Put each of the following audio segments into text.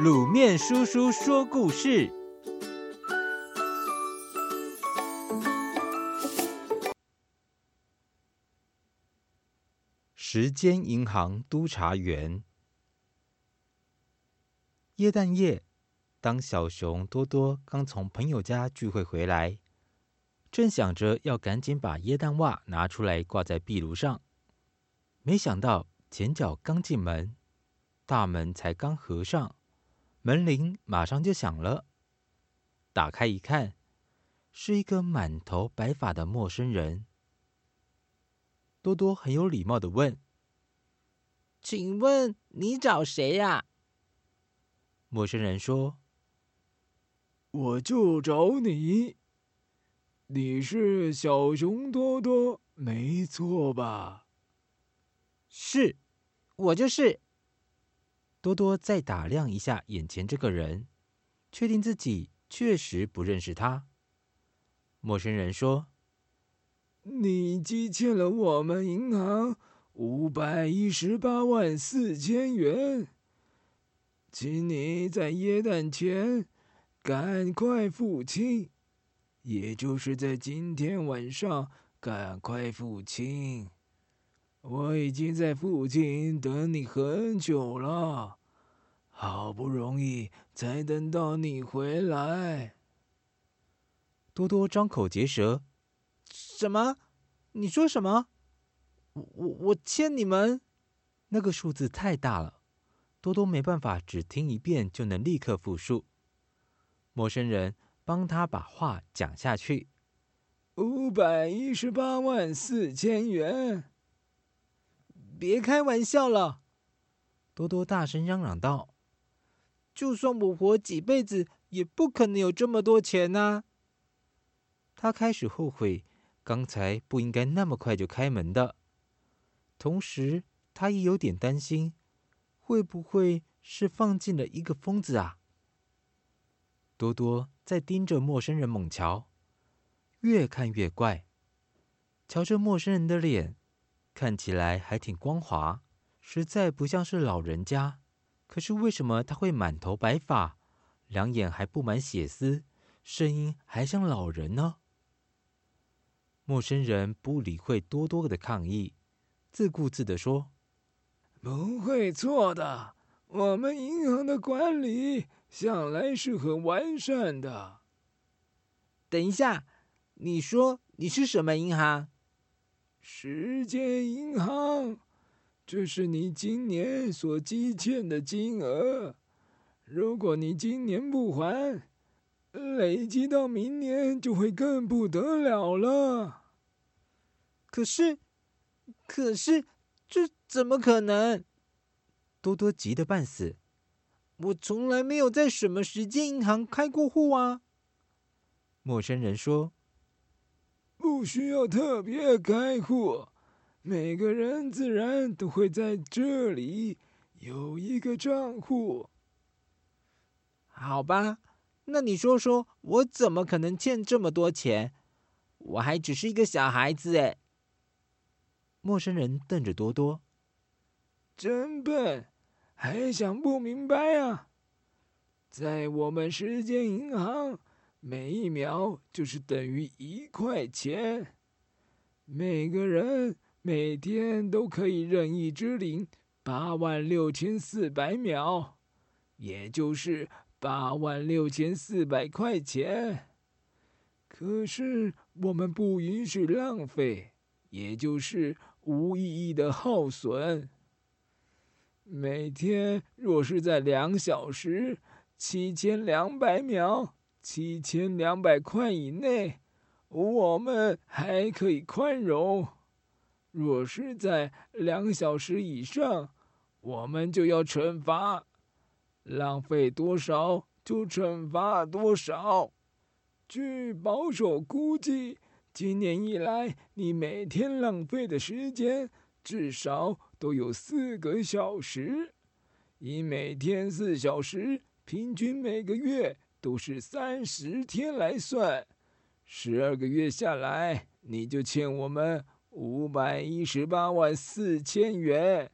卤面叔叔说故事。时间银行督察员。耶诞夜，当小熊多多刚从朋友家聚会回来，正想着要赶紧把耶诞袜拿出来挂在壁炉上，没想到前脚刚进门，大门才刚合上，门铃马上就响了。打开一看，是一个满头白发的陌生人。多多很有礼貌的问：“请问你找谁呀？”陌生人说：“我就找你，你是小熊多多，没错吧？”“是，我就是。”多多再打量一下眼前这个人，确定自己确实不认识他。陌生人说：“你积欠了我们银行五百一十八万四千元。”请你在耶诞前赶快付清，也就是在今天晚上赶快付清。我已经在附近等你很久了，好不容易才等到你回来。多多张口结舌：“什么？你说什么？我我我欠你们？那个数字太大了。”多多没办法，只听一遍就能立刻复述。陌生人帮他把话讲下去：五百一十八万四千元，别开玩笑了！多多大声嚷嚷道：“就算我活几辈子，也不可能有这么多钱呐！”他开始后悔，刚才不应该那么快就开门的。同时，他也有点担心。会不会是放进了一个疯子啊？多多在盯着陌生人猛瞧，越看越怪。瞧着陌生人的脸，看起来还挺光滑，实在不像是老人家。可是为什么他会满头白发，两眼还布满血丝，声音还像老人呢？陌生人不理会多多的抗议，自顾自的说。不会错的，我们银行的管理向来是很完善的。等一下，你说你是什么银行？时间银行，这是你今年所积欠的金额。如果你今年不还，累积到明年就会更不得了了。可是，可是。这怎么可能？多多急得半死。我从来没有在什么时间银行开过户啊。陌生人说：“不需要特别开户，每个人自然都会在这里有一个账户。”好吧，那你说说，我怎么可能欠这么多钱？我还只是一个小孩子哎。陌生人瞪着多多，真笨，还想不明白啊！在我们时间银行，每一秒就是等于一块钱。每个人每天都可以任意支领八万六千四百秒，也就是八万六千四百块钱。可是我们不允许浪费，也就是。无意义的耗损。每天若是在两小时七千两百秒七千两百块以内，我们还可以宽容；若是在两小时以上，我们就要惩罚。浪费多少就惩罚多少。据保守估计。今年以来，你每天浪费的时间至少都有四个小时。以每天四小时，平均每个月都是三十天来算，十二个月下来，你就欠我们五百一十八万四千元。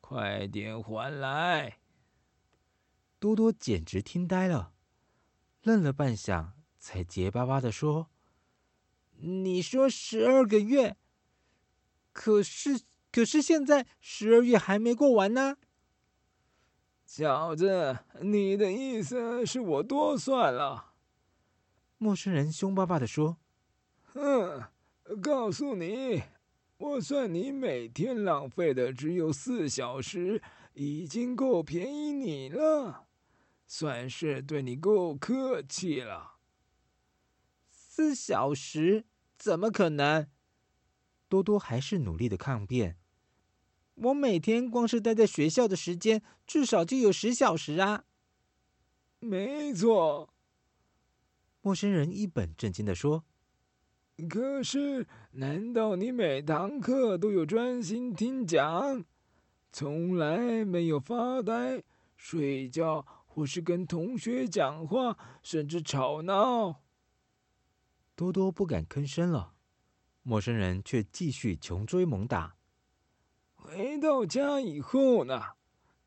快点还来！多多简直听呆了，愣了半晌，才结巴巴地说：“你说十二个月，可是可是现在十二月还没过完呢。”小子，你的意思是我多算了？陌生人凶巴巴地说：“哼，告诉你，我算你每天浪费的只有四小时，已经够便宜你了，算是对你够客气了。”四小时？怎么可能？多多还是努力的抗辩。我每天光是待在学校的时间，至少就有十小时啊！没错，陌生人一本正经的说。可是，难道你每堂课都有专心听讲，从来没有发呆、睡觉，或是跟同学讲话，甚至吵闹？多多不敢吭声了，陌生人却继续穷追猛打。回到家以后呢，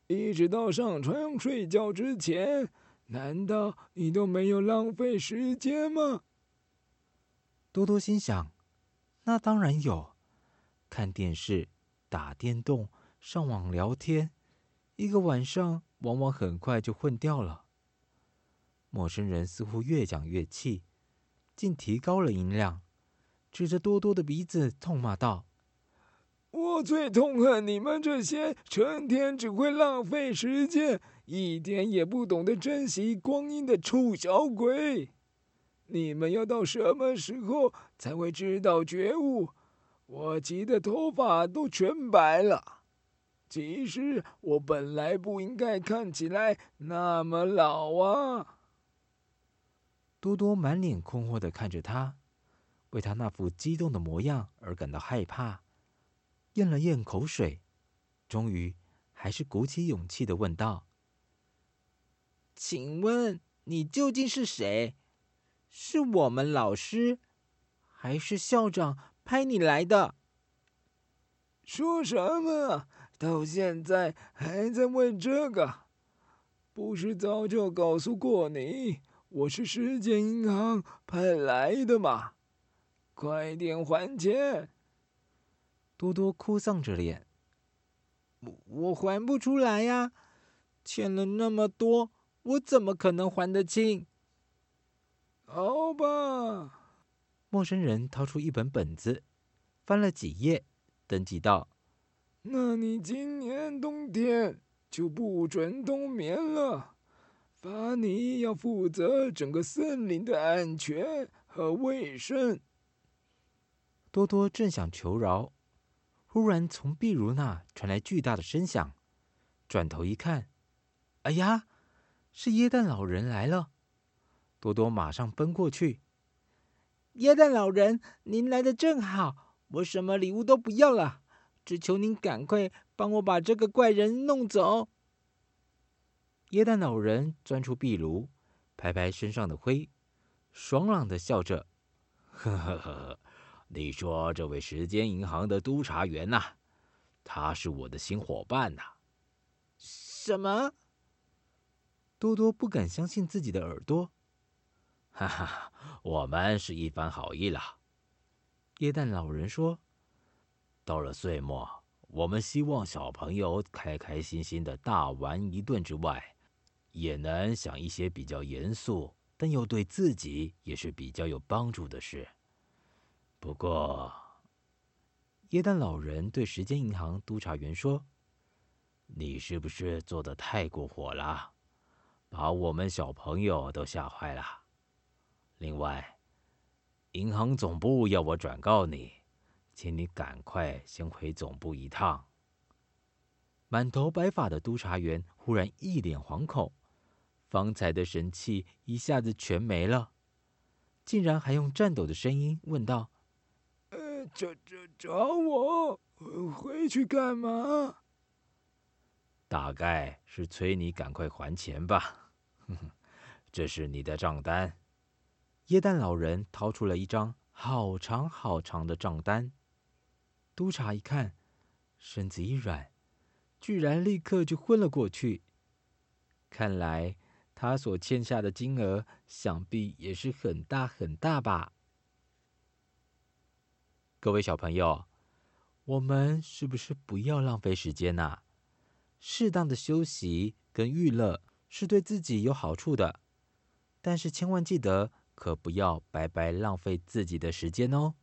一直到上床睡觉之前，难道你都没有浪费时间吗？多多心想，那当然有，看电视、打电动、上网聊天，一个晚上往往很快就混掉了。陌生人似乎越讲越气，竟提高了音量，指着多多的鼻子痛骂道。我最痛恨你们这些成天只会浪费时间、一点也不懂得珍惜光阴的臭小鬼！你们要到什么时候才会知道觉悟？我急得头发都全白了。其实我本来不应该看起来那么老啊！多多满脸困惑的看着他，为他那副激动的模样而感到害怕。咽了咽口水，终于还是鼓起勇气的问道：“请问你究竟是谁？是我们老师，还是校长派你来的？”说什么？到现在还在问这个？不是早就告诉过你，我是时间银行派来的吗？快点还钱！多多哭丧着脸，我我还不出来呀，欠了那么多，我怎么可能还得清？好吧，陌生人掏出一本本子，翻了几页，登记道：“那你今年冬天就不准冬眠了，罚你要负责整个森林的安全和卫生。”多多正想求饶。忽然，从壁炉那传来巨大的声响，转头一看，哎呀，是耶诞老人来了！多多马上奔过去。耶诞老人，您来的正好，我什么礼物都不要了，只求您赶快帮我把这个怪人弄走。耶诞老人钻出壁炉，拍拍身上的灰，爽朗的笑着，呵呵呵呵。你说这位时间银行的督察员呐，他是我的新伙伴呐。什么？多多不敢相信自己的耳朵。哈哈，我们是一番好意了。耶诞老人说：“到了岁末，我们希望小朋友开开心心的大玩一顿之外，也能想一些比较严肃，但又对自己也是比较有帮助的事。”不过，耶诞老人对时间银行督察员说：“你是不是做的太过火了，把我们小朋友都吓坏了？另外，银行总部要我转告你，请你赶快先回总部一趟。”满头白发的督察员忽然一脸惶恐，方才的神气一下子全没了，竟然还用颤抖的声音问道。找找找我回去干嘛？大概是催你赶快还钱吧。哼哼，这是你的账单。耶诞老人掏出了一张好长好长的账单。督察一看，身子一软，居然立刻就昏了过去。看来他所欠下的金额想必也是很大很大吧？各位小朋友，我们是不是不要浪费时间呐？适当的休息跟娱乐是对自己有好处的，但是千万记得，可不要白白浪费自己的时间哦。